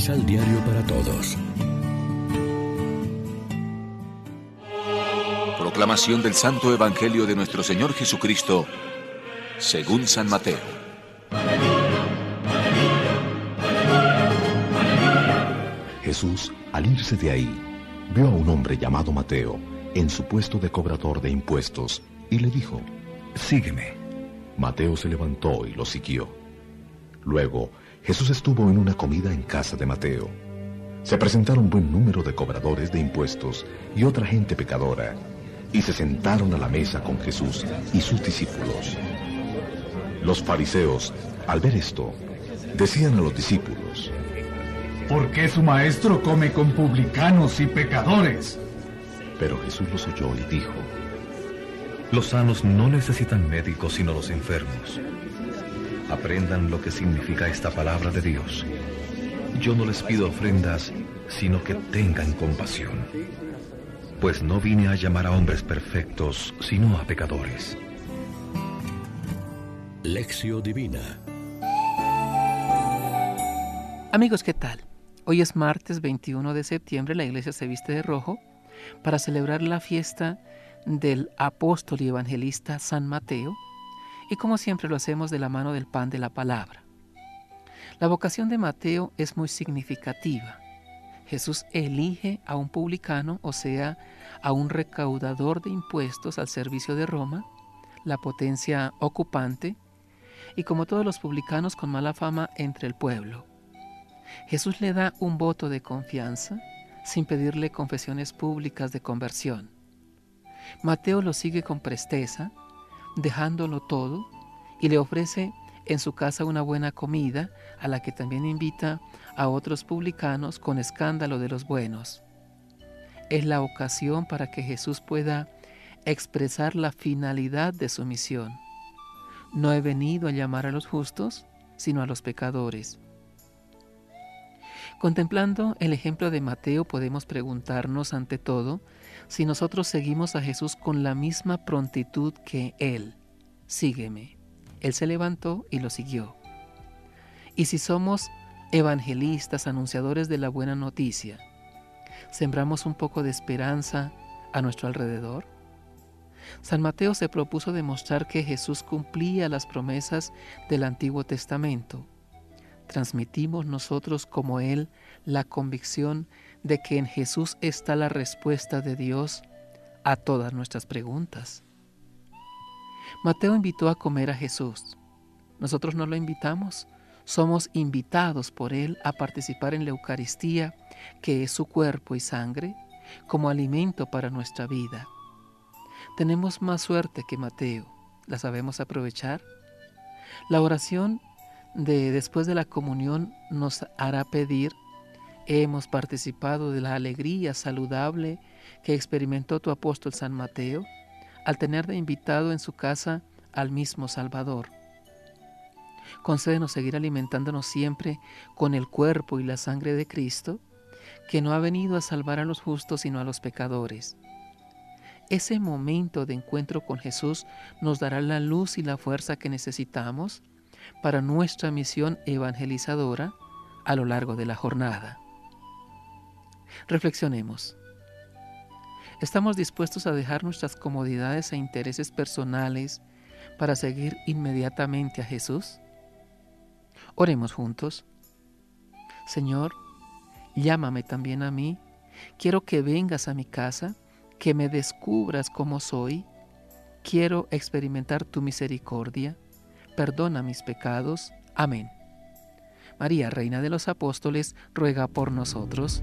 misal diario para todos. Proclamación del Santo Evangelio de nuestro Señor Jesucristo, según San Mateo. Jesús, al irse de ahí, vio a un hombre llamado Mateo en su puesto de cobrador de impuestos y le dijo, Sígueme. Mateo se levantó y lo siguió. Luego, Jesús estuvo en una comida en casa de Mateo. Se presentaron buen número de cobradores de impuestos y otra gente pecadora, y se sentaron a la mesa con Jesús y sus discípulos. Los fariseos, al ver esto, decían a los discípulos, ¿Por qué su maestro come con publicanos y pecadores? Pero Jesús los oyó y dijo, Los sanos no necesitan médicos sino los enfermos. Aprendan lo que significa esta palabra de Dios. Yo no les pido ofrendas, sino que tengan compasión. Pues no vine a llamar a hombres perfectos, sino a pecadores. Lección Divina Amigos, ¿qué tal? Hoy es martes 21 de septiembre, la iglesia se viste de rojo para celebrar la fiesta del apóstol y evangelista San Mateo y como siempre lo hacemos de la mano del pan de la palabra. La vocación de Mateo es muy significativa. Jesús elige a un publicano, o sea, a un recaudador de impuestos al servicio de Roma, la potencia ocupante, y como todos los publicanos con mala fama entre el pueblo. Jesús le da un voto de confianza sin pedirle confesiones públicas de conversión. Mateo lo sigue con presteza, dejándolo todo, y le ofrece en su casa una buena comida, a la que también invita a otros publicanos con escándalo de los buenos. Es la ocasión para que Jesús pueda expresar la finalidad de su misión. No he venido a llamar a los justos, sino a los pecadores. Contemplando el ejemplo de Mateo podemos preguntarnos ante todo si nosotros seguimos a Jesús con la misma prontitud que Él. Sígueme. Él se levantó y lo siguió. Y si somos evangelistas, anunciadores de la buena noticia, ¿sembramos un poco de esperanza a nuestro alrededor? San Mateo se propuso demostrar que Jesús cumplía las promesas del Antiguo Testamento transmitimos nosotros como Él la convicción de que en Jesús está la respuesta de Dios a todas nuestras preguntas. Mateo invitó a comer a Jesús. Nosotros no lo invitamos, somos invitados por Él a participar en la Eucaristía, que es su cuerpo y sangre, como alimento para nuestra vida. Tenemos más suerte que Mateo. ¿La sabemos aprovechar? La oración de después de la comunión nos hará pedir, hemos participado de la alegría saludable que experimentó tu apóstol San Mateo al tener de invitado en su casa al mismo Salvador. Concédenos seguir alimentándonos siempre con el cuerpo y la sangre de Cristo, que no ha venido a salvar a los justos sino a los pecadores. Ese momento de encuentro con Jesús nos dará la luz y la fuerza que necesitamos para nuestra misión evangelizadora a lo largo de la jornada. Reflexionemos. ¿Estamos dispuestos a dejar nuestras comodidades e intereses personales para seguir inmediatamente a Jesús? Oremos juntos. Señor, llámame también a mí. Quiero que vengas a mi casa, que me descubras como soy. Quiero experimentar tu misericordia perdona mis pecados. Amén. María, Reina de los Apóstoles, ruega por nosotros.